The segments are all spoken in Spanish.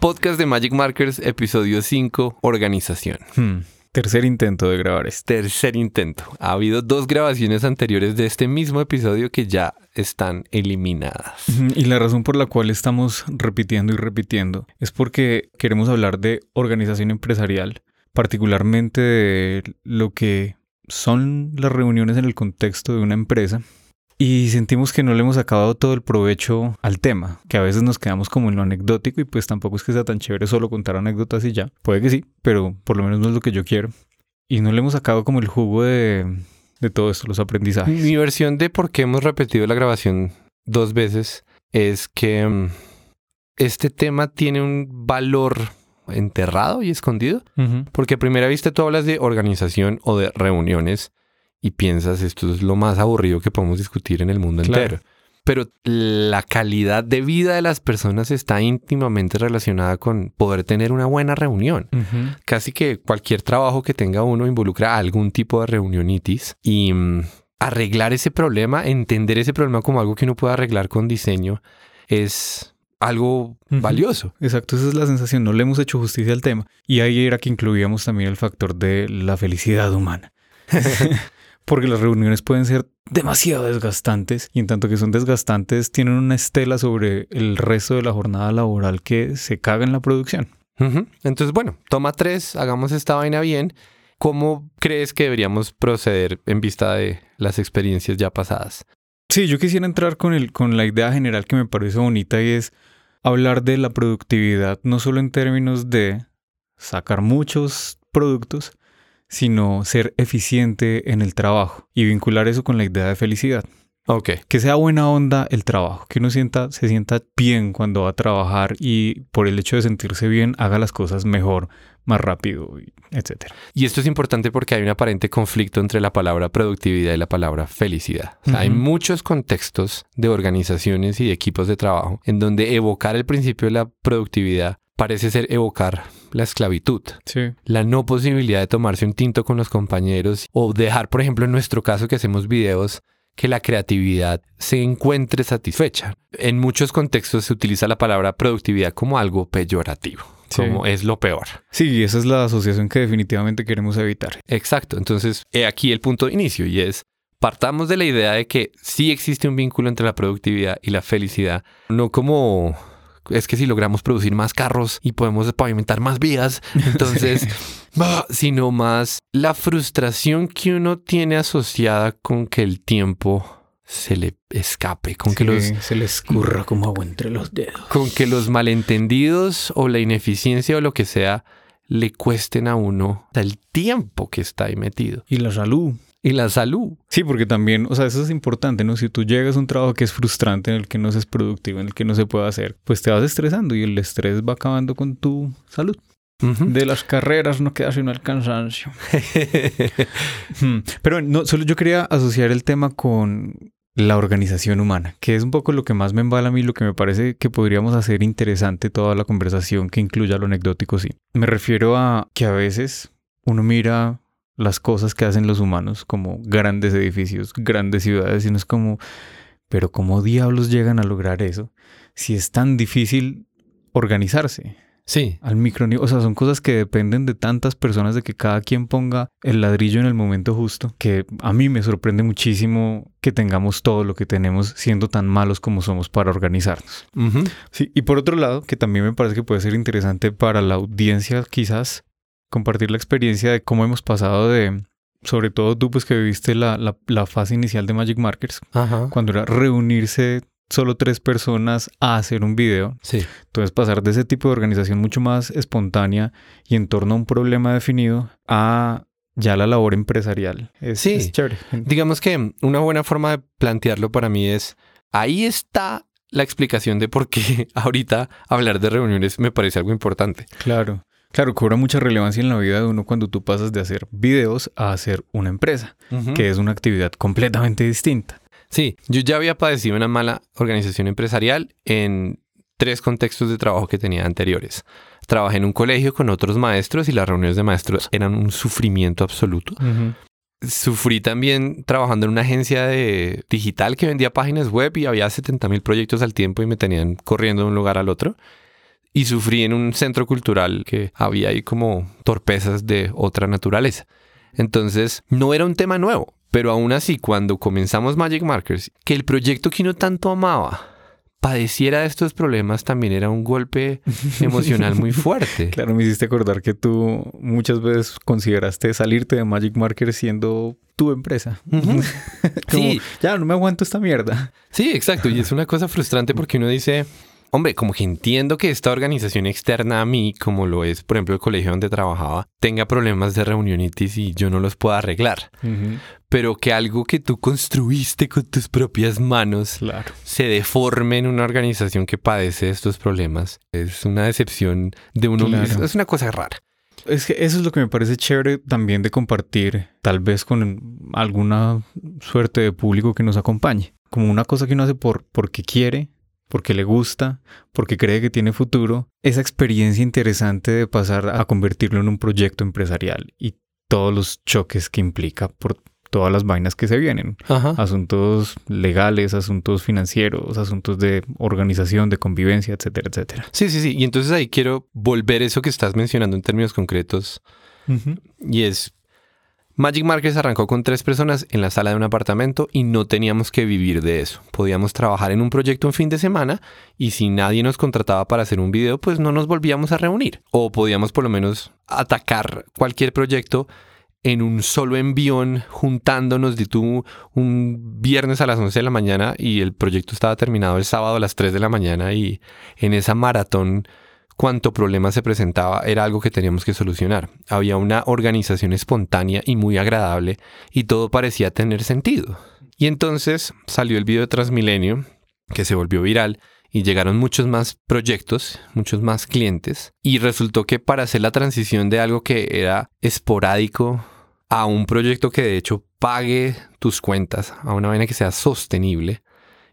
Podcast de Magic Markers, episodio 5, organización. Hmm, Tercer intento de grabar este. Tercer intento. Ha habido dos grabaciones anteriores de este mismo episodio que ya están eliminadas. Y la razón por la cual estamos repitiendo y repitiendo es porque queremos hablar de organización empresarial, particularmente de lo que son las reuniones en el contexto de una empresa. Y sentimos que no le hemos acabado todo el provecho al tema, que a veces nos quedamos como en lo anecdótico y pues tampoco es que sea tan chévere solo contar anécdotas y ya. Puede que sí, pero por lo menos no es lo que yo quiero. Y no le hemos sacado como el jugo de, de todo esto, los aprendizajes. Mi versión de por qué hemos repetido la grabación dos veces es que mm, este tema tiene un valor enterrado y escondido. Porque a primera vista tú hablas de organización o de reuniones y piensas esto es lo más aburrido que podemos discutir en el mundo Claro. entero. Pero la calidad de vida de las personas está íntimamente relacionada con poder tener una buena reunión. Casi que cualquier trabajo que tenga uno involucra algún tipo de reunionitis y mm, arreglar ese problema, entender ese problema como algo que uno puede arreglar con diseño es algo valioso. Exacto, esa es la sensación. No le hemos hecho justicia al tema. Y ahí era que incluíamos también el factor de la felicidad humana. Porque las reuniones pueden ser demasiado desgastantes y en tanto que son desgastantes tienen una estela sobre el resto de la jornada laboral que se caga en la producción. Entonces, bueno, toma tres, hagamos esta vaina bien. ¿Cómo crees que deberíamos proceder en vista de las experiencias ya pasadas? Sí, yo quisiera entrar con, el, con la idea general que me parece bonita y es hablar de la productividad, no solo en términos de sacar muchos productos, sino ser eficiente en el trabajo y vincular eso con la idea de felicidad. Ok. Que sea buena onda el trabajo, que uno sienta, se sienta bien cuando va a trabajar y por el hecho de sentirse bien haga las cosas mejor, más rápido, etcétera. Y esto es importante porque hay un aparente conflicto entre la palabra productividad y la palabra felicidad. O sea, Hay muchos contextos de organizaciones y de equipos de trabajo en donde evocar el principio de la productividad parece ser evocar la esclavitud. Sí. la no posibilidad de tomarse un tinto con los compañeros o dejar, por ejemplo, en nuestro caso que hacemos videos, que la creatividad se encuentre satisfecha. En muchos contextos se utiliza la palabra productividad como algo peyorativo, Sí. como es lo peor. Sí, esa es la asociación que definitivamente queremos evitar. Exacto, entonces he aquí el punto de inicio y es, partamos de la idea de que sí existe un vínculo entre la productividad y la felicidad, no como... Es que si logramos producir más carros y podemos pavimentar más vías, entonces sino más la frustración que uno tiene asociada con que el tiempo se le escape, con, que, los, se le escurra como agua entre los dedos. con que los malentendidos o la ineficiencia o lo que sea le cuesten a uno el tiempo que está ahí metido. Y la salud. Y la salud. Sí, porque también, o sea, eso es importante, ¿no? Si tú llegas a un trabajo que es frustrante, en el que no es productivo, en el que no se puede hacer, pues te vas estresando y el estrés va acabando con tu salud. De las carreras no queda sino el cansancio. Hmm. Pero no, solo yo quería asociar el tema con la organización humana, que es un poco lo que más me embala a mí, lo que me parece que podríamos hacer interesante toda la conversación que incluya lo anecdótico, sí. Me refiero a que a veces uno mira las cosas que hacen los humanos como grandes edificios, grandes ciudades, y no es como, pero ¿cómo diablos llegan a lograr eso? Si es tan difícil organizarse Sí, al micro O sea, son cosas que dependen de tantas personas, de que cada quien ponga el ladrillo en el momento justo, que a mí me sorprende muchísimo que tengamos todo lo que tenemos siendo tan malos como somos para organizarnos. Sí, y por otro lado, que también me parece que puede ser interesante para la audiencia quizás compartir la experiencia de cómo hemos pasado de, sobre todo tú pues que viviste la, la, la fase inicial de Magic Markers, Ajá. cuando era reunirse solo tres personas a hacer un video. Sí. Entonces pasar de ese tipo de organización mucho más espontánea y en torno a un problema definido a ya la labor empresarial. Es, Sí. es chévere. Digamos que una buena forma de plantearlo para mí es, ahí está la explicación de por qué ahorita hablar de reuniones me parece algo importante. Claro. Claro, cobra mucha relevancia en la vida de uno cuando tú pasas de hacer videos a hacer una empresa, que es una actividad completamente distinta. Sí, yo ya había padecido una mala organización empresarial en tres contextos de trabajo que tenía anteriores. Trabajé en un colegio con otros maestros y las reuniones de maestros eran un sufrimiento absoluto. Sufrí también trabajando en una agencia de digital que vendía páginas web y había 70 mil proyectos al tiempo y me tenían corriendo de un lugar al otro. Y sufrí en un centro cultural que había ahí como torpezas de otra naturaleza. Entonces, no era un tema nuevo, pero aún así, cuando comenzamos Magic Markers, que el proyecto que uno tanto amaba padeciera de estos problemas también era un golpe emocional muy fuerte. Claro, me hiciste acordar que tú muchas veces consideraste salirte de Magic Markers siendo tu empresa. sí. Ya, no me aguanto esta mierda. Sí, exacto. Y es una cosa frustrante porque uno dice, Hombre, como que entiendo que esta organización externa a mí, como lo es, por ejemplo, el colegio donde trabajaba, tenga problemas de reunionitis y yo no los pueda arreglar. Pero que algo que tú construiste con tus propias manos se deforme en una organización que padece estos problemas es una decepción de uno mismo. Es una cosa rara. Es que eso es lo que me parece chévere también de compartir, tal vez con alguna suerte de público que nos acompañe. Como una cosa que uno hace por, porque quiere, porque le gusta, porque cree que tiene futuro, esa experiencia interesante de pasar a convertirlo en un proyecto empresarial y todos los choques que implica por todas las vainas que se vienen. Asuntos legales, asuntos financieros, asuntos de organización, de convivencia, etcétera, etcétera. Sí, sí, sí. Y entonces ahí quiero volver eso que estás mencionando en términos concretos. Y es Magic Markets arrancó con tres personas en la sala de un apartamento y no teníamos que vivir de eso. Podíamos trabajar en un proyecto un fin de semana y si nadie nos contrataba para hacer un video, pues no nos volvíamos a reunir. O podíamos por lo menos atacar cualquier proyecto en un solo envión, juntándonos de tú un viernes a las 11 de la mañana y el proyecto estaba terminado el sábado a las 3 de la mañana y en esa maratón cuanto problema se presentaba era algo que teníamos que solucionar. Había una organización espontánea y muy agradable y todo parecía tener sentido. Y entonces salió el video de Transmilenio, que se volvió viral, y llegaron muchos más proyectos, muchos más clientes, y resultó que para hacer la transición de algo que era esporádico a un proyecto que de hecho pague tus cuentas, a una vaina que sea sostenible,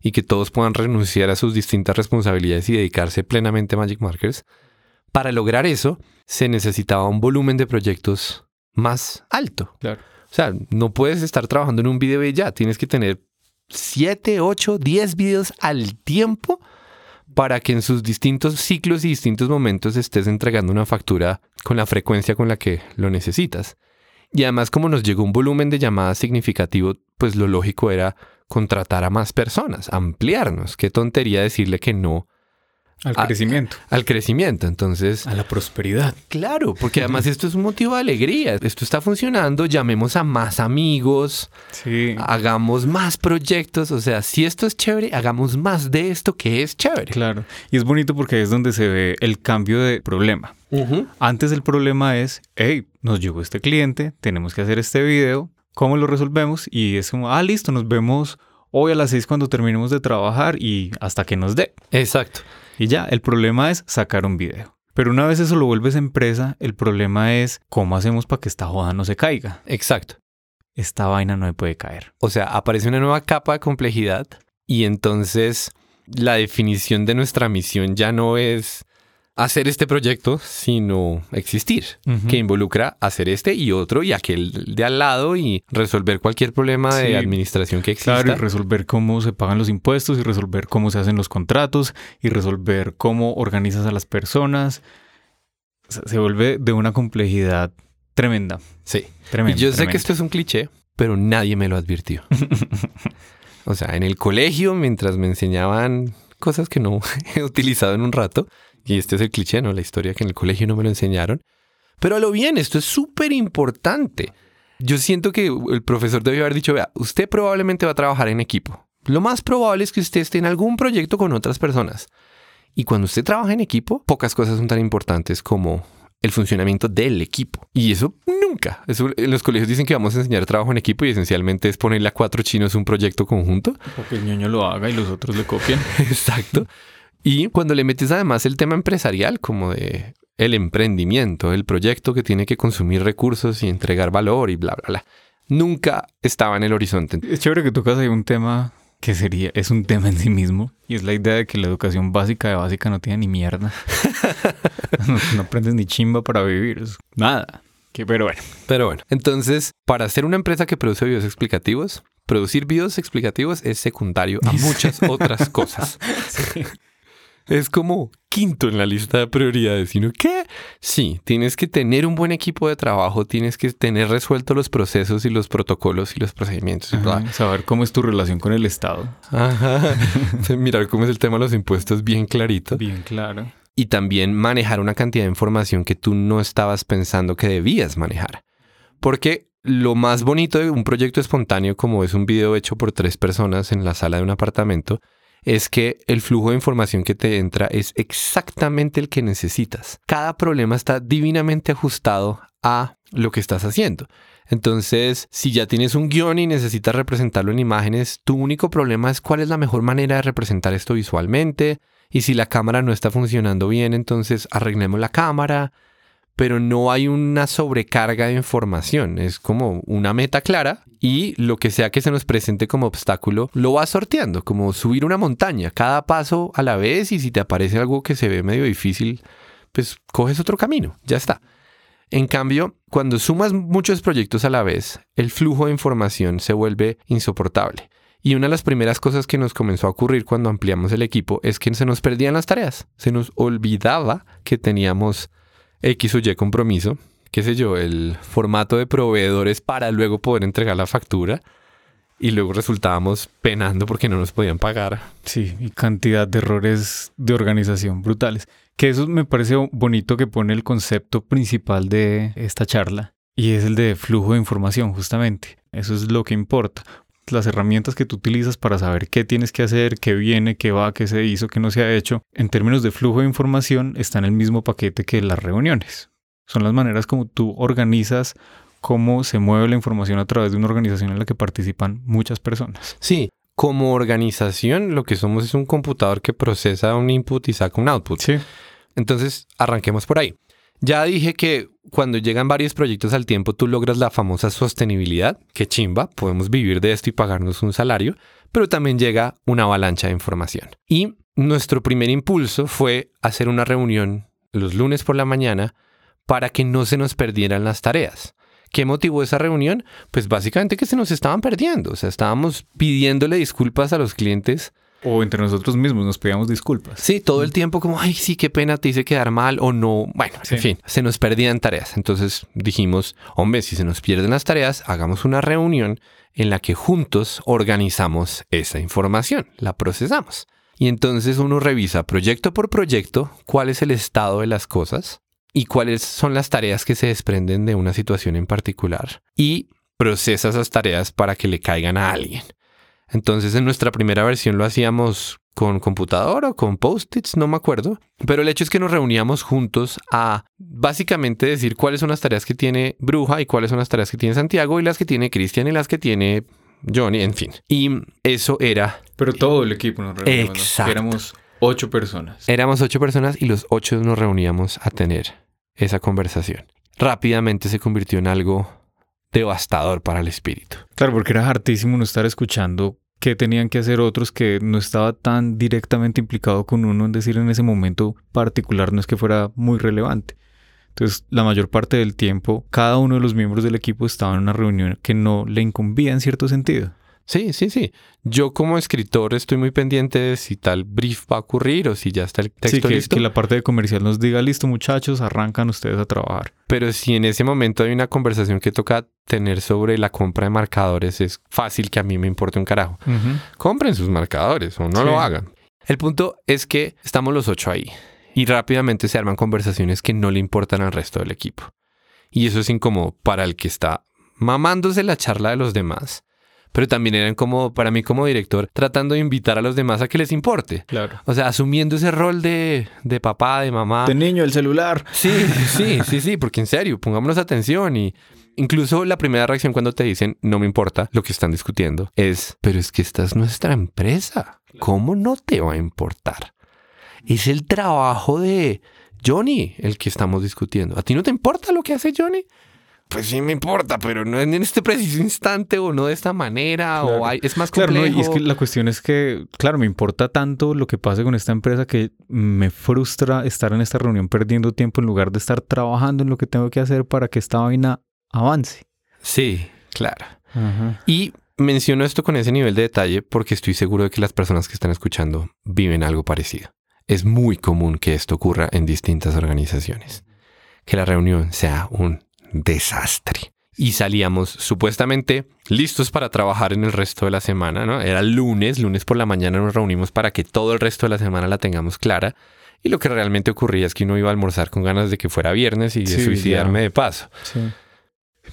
y que todos puedan renunciar a sus distintas responsabilidades y dedicarse plenamente a Magic Markers, para lograr eso se necesitaba un volumen de proyectos más alto. Claro. O sea, no puedes estar trabajando en un video y ya, tienes que tener 7, 8, 10 videos al tiempo para que en sus distintos ciclos y distintos momentos estés entregando una factura con la frecuencia con la que lo necesitas. Y además, como nos llegó un volumen de llamadas significativo, pues lo lógico era contratar a más personas, ampliarnos. Qué tontería decirle que no. Al crecimiento. Al crecimiento, entonces. A la prosperidad. Claro, porque además esto es un motivo de alegría. Esto está funcionando, llamemos a más amigos, sí. hagamos más proyectos. O sea, si esto es chévere, hagamos más de esto que es chévere. Claro. Y es bonito porque es donde se ve el cambio de problema. Antes el problema es, hey, nos llegó este cliente, tenemos que hacer este video, ¿Cómo lo resolvemos? Y es como, ah, listo, nos vemos hoy a las seis cuando terminemos de trabajar y hasta que nos dé. Exacto. Y ya, el problema es sacar un video. Pero una vez eso lo vuelves empresa, el problema es cómo hacemos para que esta joda no se caiga. Exacto. Esta vaina no me puede caer. O sea, aparece una nueva capa de complejidad y entonces la definición de nuestra misión ya no es hacer este proyecto, sino existir, que involucra hacer este y otro y aquel de al lado y resolver cualquier problema de administración que exista. Claro, y resolver cómo se pagan los impuestos y resolver cómo se hacen los contratos y resolver cómo organizas a las personas. se vuelve de una complejidad tremenda. Sí. Tremenda. Y yo sé que esto es un cliché, pero nadie me lo advirtió. o sea, en el colegio, mientras me enseñaban cosas que no he utilizado en un rato, y este es el cliché, ¿no? La historia que en el colegio no me lo enseñaron. Pero a lo bien, esto es súper importante. Yo siento que el profesor debió haber dicho, vea, usted probablemente va a trabajar en equipo. Lo más probable es que usted esté en algún proyecto con otras personas. Y cuando usted trabaja en equipo, pocas cosas son tan importantes como el funcionamiento del equipo. Y eso nunca. Eso, en los colegios dicen que vamos a enseñar trabajo en equipo y esencialmente es ponerle a cuatro chinos un proyecto conjunto. O que el niño lo haga y los otros le copien. Exacto. Y cuando le metes además el tema empresarial, como de el emprendimiento, el proyecto que tiene que consumir recursos y entregar valor y bla, bla, bla, nunca estaba en el horizonte. Es chévere que tocas ahí un tema que sería, es un tema en sí mismo, y es la idea de que la educación básica de básica no tiene ni mierda. no, aprendes ni chimba para vivir, nada. Que, pero bueno. Pero bueno, entonces, para ser una empresa que produce videos explicativos, producir videos explicativos es secundario a muchas otras cosas. sí. Es como quinto en la lista de prioridades, sino que sí, tienes que tener un buen equipo de trabajo, tienes que tener resueltos los procesos y los protocolos y los procedimientos. Y saber cómo es tu relación con el Estado. Ajá. Mirar cómo es el tema de los impuestos bien clarito. Bien claro. Y también manejar una cantidad de información que tú no estabas pensando que debías manejar. Porque lo más bonito de un proyecto espontáneo como es un video hecho por tres personas en la sala de un apartamento es que el flujo de información que te entra es exactamente el que necesitas. Cada problema está divinamente ajustado a lo que estás haciendo. Entonces, si ya tienes un guion y necesitas representarlo en imágenes, tu único problema es cuál es la mejor manera de representar esto visualmente. Y si la cámara no está funcionando bien, entonces arreglemos la cámara pero no hay una sobrecarga de información. Es como una meta clara y lo que sea que se nos presente como obstáculo lo vas sorteando, como subir una montaña, cada paso a la vez y si te aparece algo que se ve medio difícil, pues coges otro camino, ya está. En cambio, cuando sumas muchos proyectos a la vez, el flujo de información se vuelve insoportable. Y una de las primeras cosas que nos comenzó a ocurrir cuando ampliamos el equipo es que se nos perdían las tareas, se nos olvidaba que teníamos X o Y compromiso, qué sé yo, el formato de proveedores para luego poder entregar la factura y luego resultábamos penando porque no nos podían pagar. Sí, y cantidad de errores de organización brutales. Que eso me parece bonito que pone el concepto principal de esta charla y es el de flujo de información justamente. Eso es lo que importa. Las herramientas que tú utilizas para saber qué tienes que hacer, qué viene, qué va, qué se hizo, qué no se ha hecho, en términos de flujo de información, está en el mismo paquete que las reuniones. Son las maneras como tú organizas cómo se mueve la información a través de una organización en la que participan muchas personas. Sí, como organización lo que somos es un computador que procesa un input y saca un output. Sí. Entonces, arranquemos por ahí. Ya dije que cuando llegan varios proyectos al tiempo, tú logras la famosa sostenibilidad, que chimba, podemos vivir de esto y pagarnos un salario, pero también llega una avalancha de información. Y nuestro primer impulso fue hacer una reunión los lunes por la mañana para que no se nos perdieran las tareas. ¿Qué motivó esa reunión? Pues básicamente que se nos estaban perdiendo, o sea, estábamos pidiéndole disculpas a los clientes o entre nosotros mismos nos pedíamos disculpas. Sí, todo el tiempo como, ay, sí, qué pena, te hice quedar mal o no. Bueno, en fin, se nos perdían tareas. Entonces dijimos, hombre, si se nos pierden las tareas, hagamos una reunión en la que juntos organizamos esa información, la procesamos. Y entonces uno revisa proyecto por proyecto cuál es el estado de las cosas y cuáles son las tareas que se desprenden de una situación en particular y procesa esas tareas para que le caigan a alguien. Entonces en nuestra primera versión lo hacíamos con computador o con post-its, no me acuerdo. Pero el hecho es que nos reuníamos juntos a básicamente decir cuáles son las tareas que tiene Bruja y cuáles son las tareas que tiene Santiago y las que tiene Cristian y las que tiene Johnny, en fin. Y eso era... Pero todo el equipo nos reuníamos. Exacto. Éramos ocho personas. Éramos ocho personas y los ocho nos reuníamos a tener esa conversación. Rápidamente se convirtió en algo devastador para el espíritu. Claro, porque era hartísimo no estar escuchando qué tenían que hacer otros que no estaba tan directamente implicado con uno, en decir, en ese momento particular no es que fuera muy relevante. Entonces, la mayor parte del tiempo, cada uno de los miembros del equipo estaba en una reunión que no le incumbía en cierto sentido. Sí, sí, sí. Yo como escritor estoy muy pendiente de si tal brief va a ocurrir o si ya está el texto sí, que, listo. que la parte de comercial nos diga, listo muchachos, arrancan ustedes a trabajar. Pero si en ese momento hay una conversación que toca tener sobre la compra de marcadores, es fácil que a mí me importe un carajo. Compren sus marcadores o no Sí. lo hagan. El punto es que estamos los ocho ahí y rápidamente se arman conversaciones que no le importan al resto del equipo. Y eso es incómodo para el que está mamándose la charla de los demás. Pero también eran como, para mí como director, tratando de invitar a los demás a que les importe. Claro. O sea, asumiendo ese rol de, de papá, de mamá. De niño, el celular. Sí, sí, sí, sí, porque en serio, pongámonos atención y incluso la primera reacción cuando te dicen no me importa lo que están discutiendo es, pero es que esta es nuestra empresa, ¿cómo no te va a importar? Es el trabajo de Johnny el que estamos discutiendo. ¿A ti no te importa lo que hace Johnny? Pues sí me importa, pero no en este preciso instante o no de esta manera Claro. o hay- es más Claro, complejo. ¿no? y es que la cuestión es que, claro, me importa tanto lo que pase con esta empresa que me frustra estar en esta reunión perdiendo tiempo en lugar de estar trabajando en lo que tengo que hacer para que esta vaina avance. Sí, claro. Y menciono esto con ese nivel de detalle porque estoy seguro de que las personas que están escuchando viven algo parecido. es muy común que esto ocurra en distintas organizaciones. Que la reunión sea un desastre. Y salíamos supuestamente listos para trabajar en el resto de la semana, ¿no? Era lunes, lunes por la mañana nos reunimos para que todo el resto de la semana la tengamos clara. Y lo que realmente ocurría es que uno iba a almorzar con ganas de que fuera viernes y de suicidarme de paso.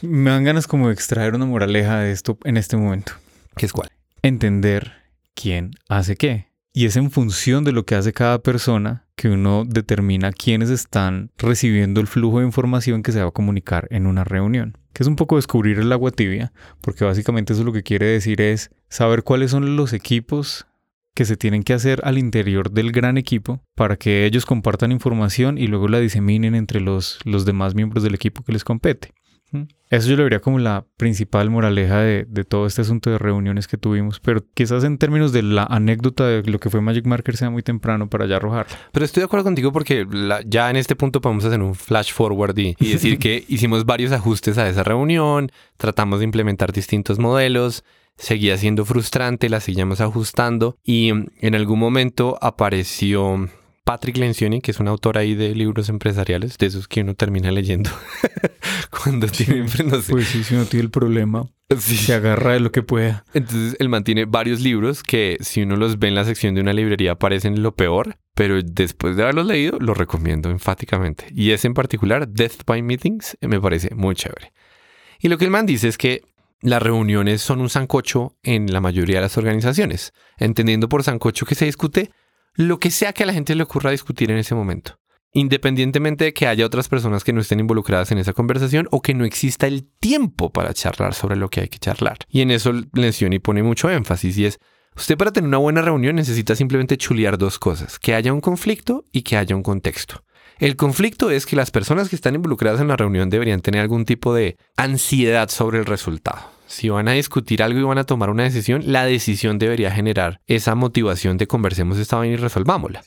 Me dan ganas como de extraer una moraleja de esto en este momento. ¿Qué es cuál? Entender quién hace qué. Y es en función de lo que hace cada persona que uno determina quiénes están recibiendo el flujo de información que se va a comunicar en una reunión. Que es un poco descubrir el agua tibia, porque básicamente eso lo que quiere decir es saber cuáles son los equipos que se tienen que hacer al interior del gran equipo para que ellos compartan información y luego la diseminen entre los, los demás miembros del equipo que les compete. Eso yo lo vería como la principal moraleja de, todo este asunto de reuniones que tuvimos, pero quizás en términos de la anécdota de lo que fue Magic Marker sea muy temprano para ya arrojar. Pero estoy de acuerdo contigo porque ya en este punto podemos hacer un flash forward y, y decir que hicimos varios ajustes a esa reunión, tratamos de implementar distintos modelos, seguía siendo frustrante, la seguíamos ajustando y en algún momento apareció Patrick Lencioni, que es un autor ahí de libros empresariales, de esos que uno termina leyendo cuando tiene, no sé. Pues sí, si uno tiene el problema, se agarra de lo que pueda. Entonces, él mantiene varios libros que si uno los ve en la sección de una librería parecen lo peor, pero después de haberlos leído, los recomiendo enfáticamente. Y ese en particular, Death by Meetings, me parece muy chévere. Y lo que el man dice es que las reuniones son un sancocho en la mayoría de las organizaciones, entendiendo por sancocho que se discute lo que sea que a la gente le ocurra discutir en ese momento, independientemente de que haya otras personas que no estén involucradas en esa conversación o que no exista el tiempo para charlar sobre lo que hay que charlar. Y en eso y pone mucho énfasis y es, usted para tener una buena reunión necesita simplemente chulear dos cosas, que haya un conflicto y que haya un contexto. El conflicto es que las personas que están involucradas en la reunión deberían tener algún tipo de ansiedad sobre el resultado si van a discutir algo y van a tomar una decisión, la decisión debería generar esa motivación de conversemos esta vaina y resolvámosla.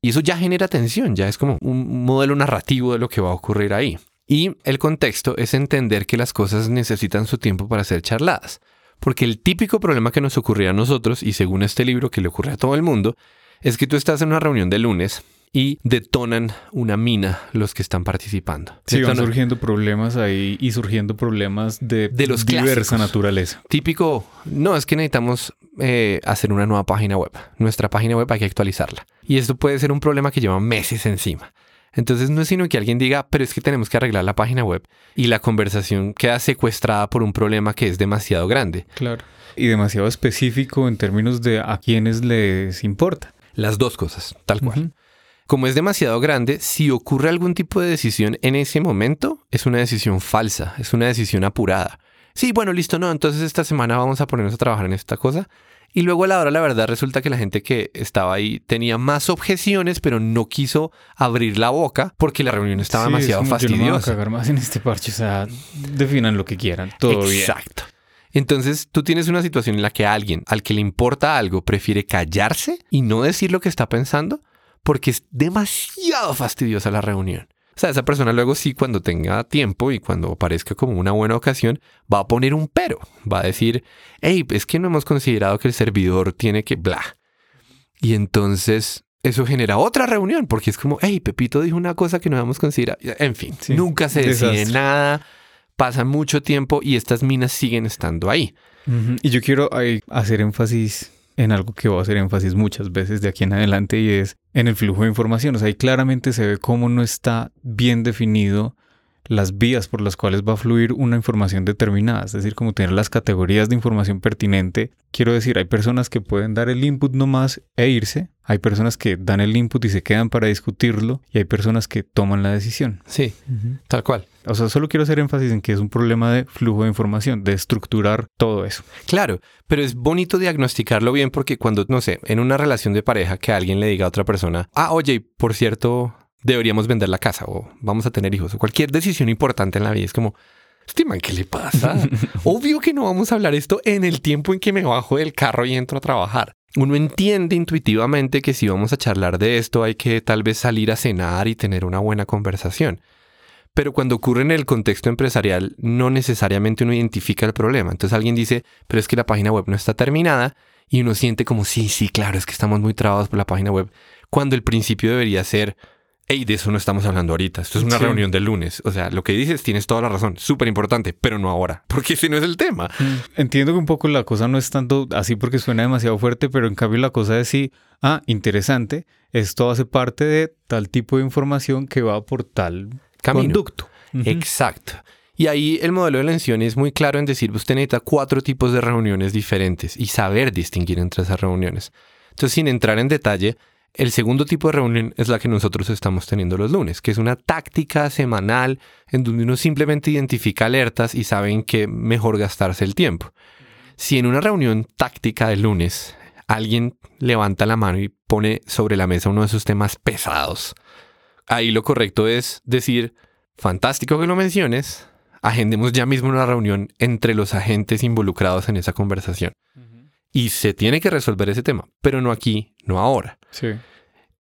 Y eso ya genera tensión, ya es como un modelo narrativo de lo que va a ocurrir ahí. Y el contexto es entender que las cosas necesitan su tiempo para ser charladas. Porque el típico problema que nos ocurría a nosotros, y según este libro que le ocurre a todo el mundo, es que tú estás en una reunión de lunes y detonan una mina los que están participando. Sí, van surgiendo problemas ahí y surgiendo problemas de, de los diversa naturaleza. Típico, no, es que necesitamos eh, hacer una nueva página web. Nuestra página web hay que actualizarla. Y esto puede ser un problema que lleva meses encima. Entonces no es sino que alguien diga, pero es que tenemos que arreglar la página web y la conversación queda secuestrada por un problema que es demasiado grande. Claro. Y demasiado específico en términos de a quienes les importa. Las dos cosas, tal cual. Como es demasiado grande, si ocurre algún tipo de decisión en ese momento, es una decisión falsa, es una decisión apurada. Sí, bueno, listo, no, entonces esta semana vamos a ponernos a trabajar en esta cosa. Y luego a la hora, la verdad, resulta que la gente que estaba ahí tenía más objeciones, pero no quiso abrir la boca porque la reunión estaba demasiado fastidiosa. no a cagar más en este parche, o sea, definan lo que quieran, todo bien. Exacto. Entonces, tú tienes una situación en la que alguien al que le importa algo prefiere callarse y no decir lo que está pensando porque es demasiado fastidiosa la reunión. O sea, esa persona luego sí, cuando tenga tiempo y cuando parezca como una buena ocasión, va a poner un pero. Va a decir, hey, es que no hemos considerado que el servidor tiene que bla. Y entonces eso genera otra reunión, porque es como, hey, Pepito dijo una cosa que no habíamos considerado. En fin, nunca se decide nada, pasa mucho tiempo y estas minas siguen estando ahí. Y yo quiero hacer énfasis en algo que voy a hacer énfasis muchas veces de aquí en adelante y es en el flujo de información. O sea, ahí claramente se ve cómo no está bien definido las vías por las cuales va a fluir una información determinada, es decir, como tener las categorías de información pertinente. Quiero decir, hay personas que pueden dar el input nomás e irse, hay personas que dan el input y se quedan para discutirlo y hay personas que toman la decisión. Sí, tal cual. O sea, solo quiero hacer énfasis en que es un problema de flujo de información, de estructurar todo eso. Claro, pero es bonito diagnosticarlo bien porque cuando, no sé, en una relación de pareja que alguien le diga a otra persona, ah, oye, por cierto, deberíamos vender la casa o vamos a tener hijos o cualquier decisión importante en la vida. Es como, este man, ¿qué le pasa? Obvio que no vamos a hablar esto en el tiempo en que me bajo del carro y entro a trabajar. Uno entiende intuitivamente que si vamos a charlar de esto hay que tal vez salir a cenar y tener una buena conversación. Pero cuando ocurre en el contexto empresarial, no necesariamente uno identifica el problema. Entonces alguien dice, pero es que la página web no está terminada y uno siente como, sí, sí, claro, es que estamos muy trabados por la página web cuando el principio debería ser, hey, de eso no estamos hablando ahorita, esto es una Sí. reunión del lunes. O sea, lo que dices tienes toda la razón, súper importante, pero no ahora, porque ese no es el tema. Entiendo que un poco la cosa no es tanto así porque suena demasiado fuerte, pero en cambio la cosa es sí, ah, interesante, esto hace parte de tal tipo de información que va por tal Camino. conducto. Exacto. Y ahí el modelo de elección es muy claro en decir, usted necesita cuatro tipos de reuniones diferentes y saber distinguir entre esas reuniones. Entonces, sin entrar en detalle, el segundo tipo de reunión es la que nosotros estamos teniendo los lunes, que es una táctica semanal en donde uno simplemente identifica alertas y sabe en qué mejor gastarse el tiempo. Si en una reunión táctica de lunes alguien levanta la mano y pone sobre la mesa uno de esos temas pesados, ahí lo correcto es decir, fantástico que lo menciones, agendemos ya mismo una reunión entre los agentes involucrados en esa conversación. Y se tiene que resolver ese tema, pero no aquí, no ahora. Sí.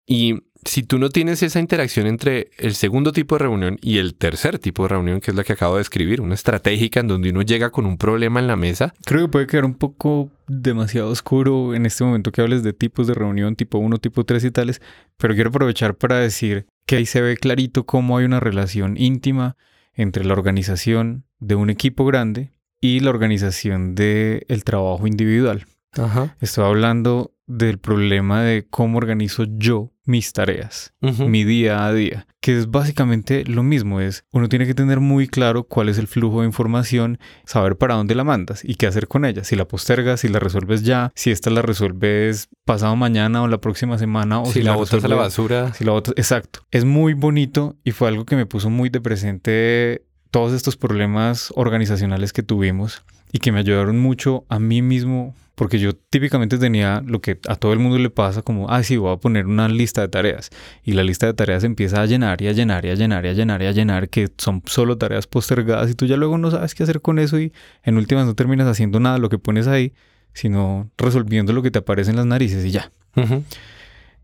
Y si tú no tienes esa interacción entre el segundo tipo de reunión y el tercer tipo de reunión, que es la que acabo de describir, una estratégica en donde uno llega con un problema en la mesa, Creo que puede quedar un poco demasiado oscuro en este momento que hables de tipos de reunión, tipo 1, tipo 3 y tales, pero quiero aprovechar para decir que ahí se ve clarito cómo hay una relación íntima entre la organización de un equipo grande y la organización del trabajo individual. Ajá. Estoy hablando del problema de cómo organizo yo mis tareas, mi día a día, que es básicamente lo mismo, es uno tiene que tener muy claro cuál es el flujo de información, saber para dónde la mandas y qué hacer con ella, si la postergas, si la resuelves ya, si esta la resuelves pasado mañana o la próxima semana o si, la botas a la basura, si la botas- exacto. Es muy bonito y fue algo que me puso muy de presente todos estos problemas organizacionales que tuvimos y que me ayudaron mucho a mí mismo porque yo típicamente tenía lo que a todo el mundo le pasa como, ah, sí, voy a poner una lista de tareas y la lista de tareas empieza a llenar y a llenar y a llenar y a llenar y a llenar que son solo tareas postergadas y tú ya luego no sabes qué hacer con eso y en últimas no terminas haciendo nada lo que pones ahí, sino resolviendo lo que te aparece en las narices y ya. Ujú.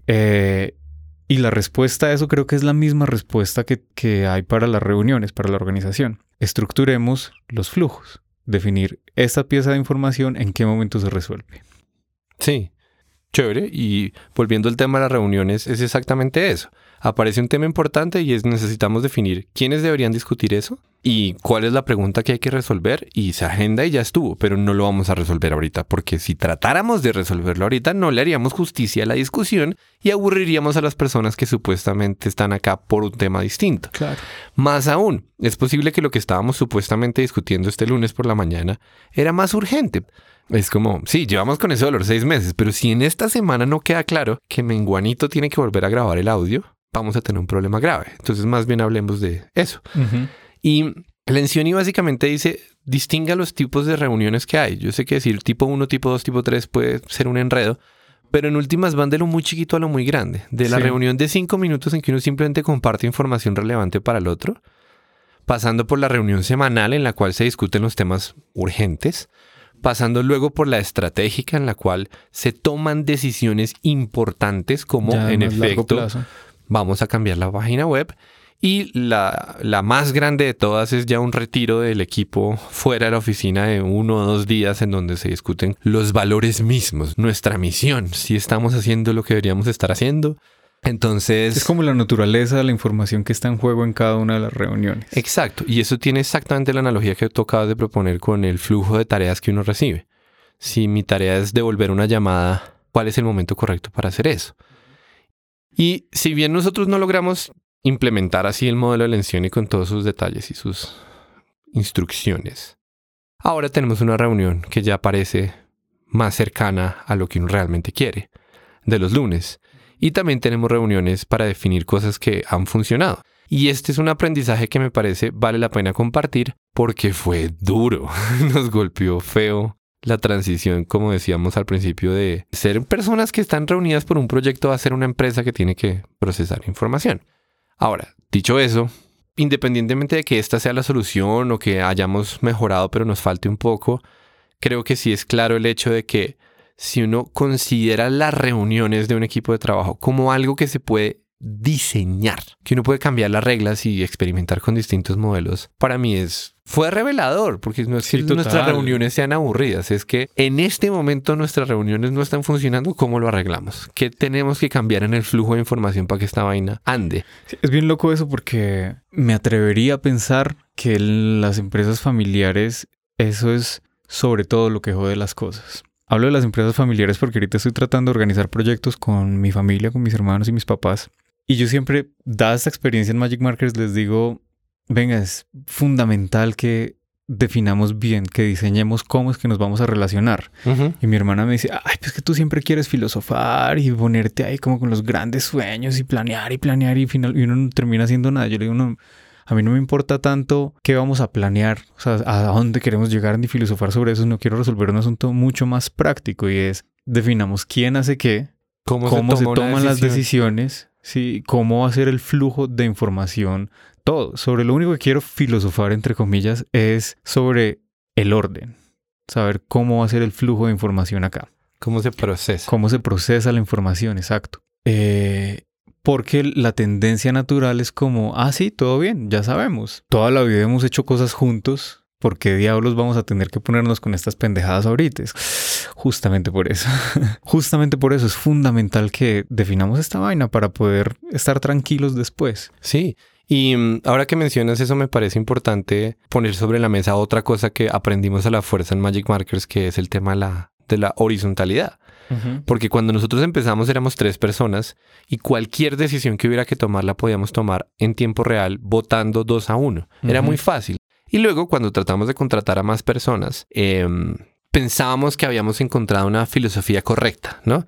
Eh, y la respuesta a eso creo que es la misma respuesta que, que hay para las reuniones, para la organización. Estructuremos los flujos. Definir esta pieza de información en qué momento se resuelve. Sí, chévere. Y volviendo al tema de las reuniones, es exactamente eso. Aparece un tema importante y es necesitamos definir quiénes deberían discutir eso y cuál es la pregunta que hay que resolver y se agenda y ya estuvo, pero no lo vamos a resolver ahorita porque si tratáramos de resolverlo ahorita no le haríamos justicia a la discusión y aburriríamos a las personas que supuestamente están acá por un tema distinto. Claro. Más aún, es posible que lo que estábamos supuestamente discutiendo este lunes por la mañana era más urgente. Es como, sí, llevamos con eso de los seis meses, pero si en esta semana no queda claro que Menguanito tiene que volver a grabar el audio, vamos a tener un problema grave. Entonces, más bien hablemos de eso. Y Lencioni básicamente dice, distinga los tipos de reuniones que hay. Yo sé que decir tipo 1, tipo 2, tipo 3 puede ser un enredo, pero en últimas van de lo muy chiquito a lo muy grande. De la Sí. reunión de cinco minutos en que uno simplemente comparte información relevante para el otro, pasando por la reunión semanal en la cual se discuten los temas urgentes, pasando luego por la estratégica en la cual se toman decisiones importantes como Ya en efecto vamos a cambiar la página web. Y la, la más grande de todas es ya un retiro del equipo fuera de la oficina de uno o dos días en donde se discuten los valores mismos, nuestra misión, si estamos haciendo lo que deberíamos estar haciendo. Entonces... Es como la naturaleza de la información que está en juego en cada una de las reuniones. Exacto, y eso tiene exactamente la analogía que tú acabas de proponer con el flujo de tareas que uno recibe. Si mi tarea es devolver una llamada, ¿cuál es el momento correcto para hacer eso? Y si bien nosotros no logramos implementar así el modelo de Lencioni con todos sus detalles y sus instrucciones, ahora tenemos una reunión que ya parece más cercana a lo que uno realmente quiere, de los lunes. Y también tenemos reuniones para definir cosas que han funcionado. Y este es un aprendizaje que me parece vale la pena compartir porque fue duro. Nos golpeó feo la transición, como decíamos al principio, de ser personas que están reunidas por un proyecto a ser una empresa que tiene que procesar información. Ahora, dicho eso, independientemente de que esta sea la solución o que hayamos mejorado pero nos falte un poco, creo que sí es claro el hecho de que si uno considera las reuniones de un equipo de trabajo como algo que se puede diseñar, que uno puede cambiar las reglas y experimentar con distintos modelos, para mí es fue revelador, porque no es que nuestras reuniones sean aburridas, es que en este momento nuestras reuniones no están funcionando, ¿cómo lo arreglamos? ¿Qué tenemos que cambiar en el flujo de información para que esta vaina ande? es bien loco eso porque me atrevería a pensar que en las empresas familiares eso es sobre todo lo que jode las cosas. Hablo de las empresas familiares porque ahorita estoy tratando de organizar proyectos con mi familia, con mis hermanos y mis papás. Y yo siempre, dada esta experiencia en Magic Markers, les digo, venga, es fundamental que definamos bien, que diseñemos cómo es que nos vamos a relacionar. Y mi hermana me dice, ay, pues que tú siempre quieres filosofar y ponerte ahí como con los grandes sueños y planear y planear y, final, y uno no termina haciendo nada. Yo le digo, no, a mí no me importa tanto qué vamos a planear, o sea, a dónde queremos llegar ni filosofar sobre eso, no quiero resolver un asunto mucho más práctico y es definamos quién hace qué, cómo, se, toman las decisiones, sí, cómo va a ser el flujo de información todo. Sobre lo único que quiero filosofar, entre comillas, es sobre el orden. Saber cómo va a ser el flujo de información acá. ¿Cómo se procesa? Cómo se procesa la información, exacto. Eh, porque la tendencia natural es como, ah, sí, todo bien, ya sabemos. Toda la vida hemos hecho cosas juntos. ¿Por qué diablos vamos a tener que ponernos con estas pendejadas ahorita? Justamente por eso. Justamente por eso es fundamental que definamos esta vaina para poder estar tranquilos después. Sí. Y mm, ahora que mencionas eso, me parece importante poner sobre la mesa otra cosa que aprendimos a la fuerza en Magic Markers, que es el tema de la, de la horizontalidad. Porque cuando nosotros empezamos éramos tres personas y cualquier decisión que hubiera que tomar la podíamos tomar en tiempo real votando dos a uno. Era muy fácil. Y luego cuando tratamos de contratar a más personas, em, pensábamos que habíamos encontrado una filosofía correcta, ¿no?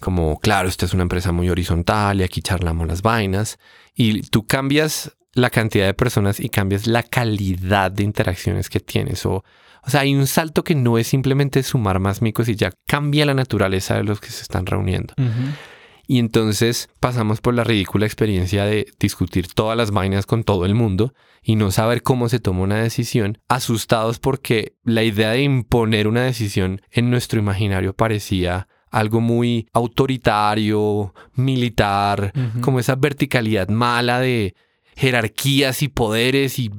Como, claro, esta es una empresa muy horizontal y aquí charlamos las vainas y tú cambias la cantidad de personas y cambias la calidad de interacciones que tienes. O, o sea, hay un salto que no es simplemente sumar más micos y ya cambia la naturaleza de los que se están reuniendo. Y entonces pasamos por la ridícula experiencia de discutir todas las vainas con todo el mundo y no saber cómo se toma una decisión, asustados porque la idea de imponer una decisión en nuestro imaginario parecía algo muy autoritario, militar, como esa verticalidad mala de jerarquías y poderes y...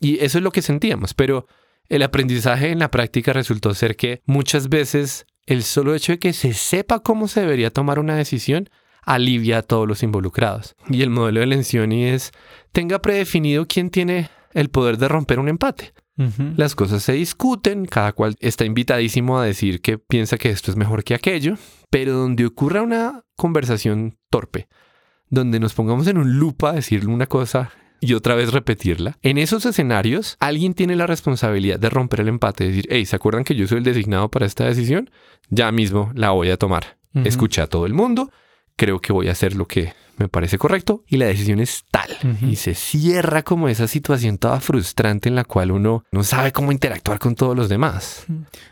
Y eso es lo que sentíamos, pero el aprendizaje en la práctica resultó ser que muchas veces el solo hecho de que se sepa cómo se debería tomar una decisión alivia a todos los involucrados. Y el modelo de Lencioni es tenga predefinido quién tiene el poder de romper un empate. Las cosas se discuten, cada cual está invitadísimo a decir que piensa que esto es mejor que aquello, pero donde ocurra una conversación torpe, donde nos pongamos en un lupa a decirle una cosa y otra vez repetirla. En esos escenarios, alguien tiene la responsabilidad de romper el empate, decir, hey, ¿se acuerdan que yo soy el designado para esta decisión? Ya mismo la voy a tomar. Escucha a todo el mundo, creo que voy a hacer lo que me parece correcto y la decisión es tal. Y se cierra como esa situación toda frustrante en la cual uno no sabe cómo interactuar con todos los demás.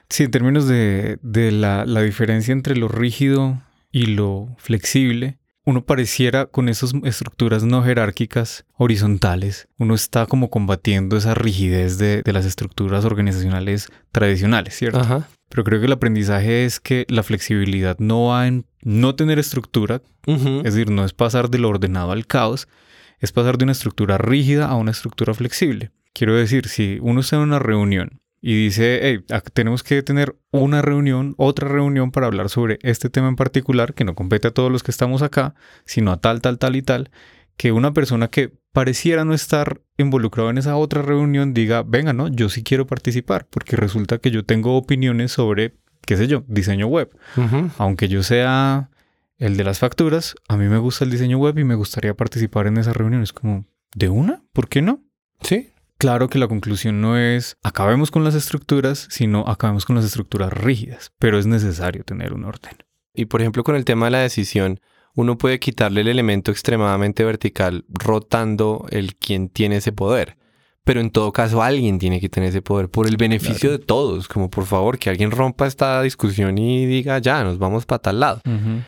Sí, en términos de, la, la diferencia entre lo rígido y lo flexible, uno pareciera con esas estructuras no jerárquicas horizontales, uno está como combatiendo esa rigidez de, las estructuras organizacionales tradicionales, ¿cierto? Pero creo que el aprendizaje es que la flexibilidad no va en no tener estructura, es decir, no es pasar de lo ordenado al caos, es pasar de una estructura rígida a una estructura flexible. Quiero decir, si uno está en una reunión y dice, hey, tenemos que tener una reunión, otra reunión para hablar sobre este tema en particular, que no compete a todos los que estamos acá, sino a tal, tal, tal y tal, que una persona que pareciera no estar involucrado en esa otra reunión diga, venga, no, yo sí quiero participar, porque resulta que yo tengo opiniones sobre, qué sé yo, diseño web. Aunque yo sea el de las facturas, a mí me gusta el diseño web y me gustaría participar en esa reunión. Es como, ¿de una? ¿Por qué no? Sí, Claro que la conclusión no es acabemos con las estructuras, sino acabemos con las estructuras rígidas, pero es necesario tener un orden. Y por ejemplo, con el tema de la decisión, uno puede quitarle el elemento extremadamente vertical rotando el quien tiene ese poder pero en todo caso alguien tiene que tener ese poder por el beneficio de todos, como por favor que alguien rompa esta discusión y diga ya, nos vamos para tal lado.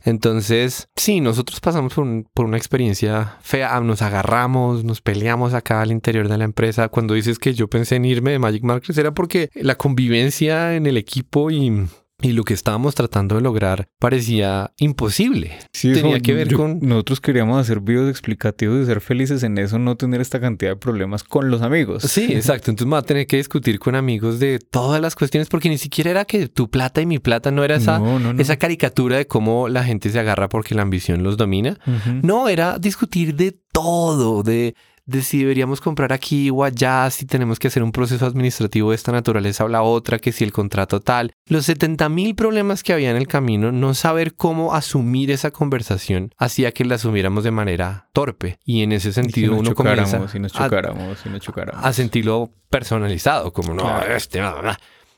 Entonces, sí, nosotros pasamos por, una experiencia fea, nos agarramos, nos peleamos acá al interior de la empresa. Cuando dices que yo pensé en irme de Magic Markers era porque la convivencia en el equipo y y lo que estábamos tratando de lograr parecía imposible. Sí, Tenía eso, que ver yo- con- Nosotros queríamos hacer videos explicativos de ser felices en eso, no tener esta cantidad de problemas con los amigos. Sí, exacto. Entonces me va a tener que discutir con amigos de todas las cuestiones porque ni siquiera era que tu plata y mi plata no era esa, no, no, no. esa caricatura de cómo la gente se agarra porque la ambición los domina. No, era discutir de todo, de, de si deberíamos comprar aquí o allá, si tenemos que hacer un proceso administrativo de esta naturaleza o la otra, que si el contrato tal. Los 70 mil problemas que había en el camino, no saber cómo asumir esa conversación hacía que la asumiéramos de manera torpe. Y en ese Y sentido uno comienza si nos a- chocáramos, si nos chocáramos. a sentirlo personalizado, como no, Claro. este.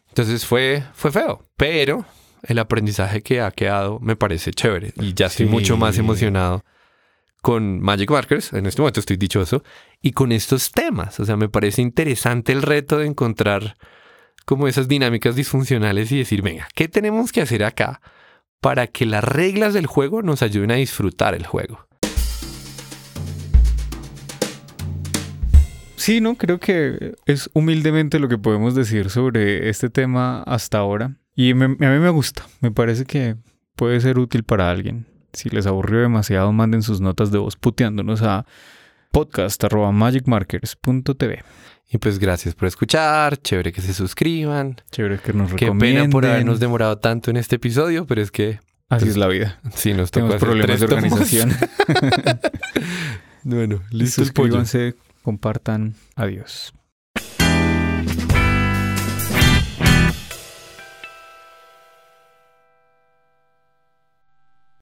Entonces fue, fue feo, pero el aprendizaje que ha quedado me parece chévere y ya estoy Sí. mucho más emocionado con Magic Markers, en este momento estoy dichoso, y con estos temas. O sea, me parece interesante el reto de encontrar como esas dinámicas disfuncionales y decir, venga, ¿qué tenemos que hacer acá para que las reglas del juego nos ayuden a disfrutar el juego? Sí, no, creo que es humildemente lo que podemos decir sobre este tema hasta ahora. Y a mí me gusta, me parece que puede ser útil para alguien. Si les aburrió demasiado, manden sus notas de voz puteándonos a podcast.magicmarkers.tv. Y pues gracias por escuchar, chévere que se suscriban, Chévere que nos Qué recomienden. pena por habernos demorado tanto en este episodio, pero es que Así es la vida. sí nos tocó Tenemos hacer problemas de organización. bueno, listo. Suscríbanse, compartan. Adiós.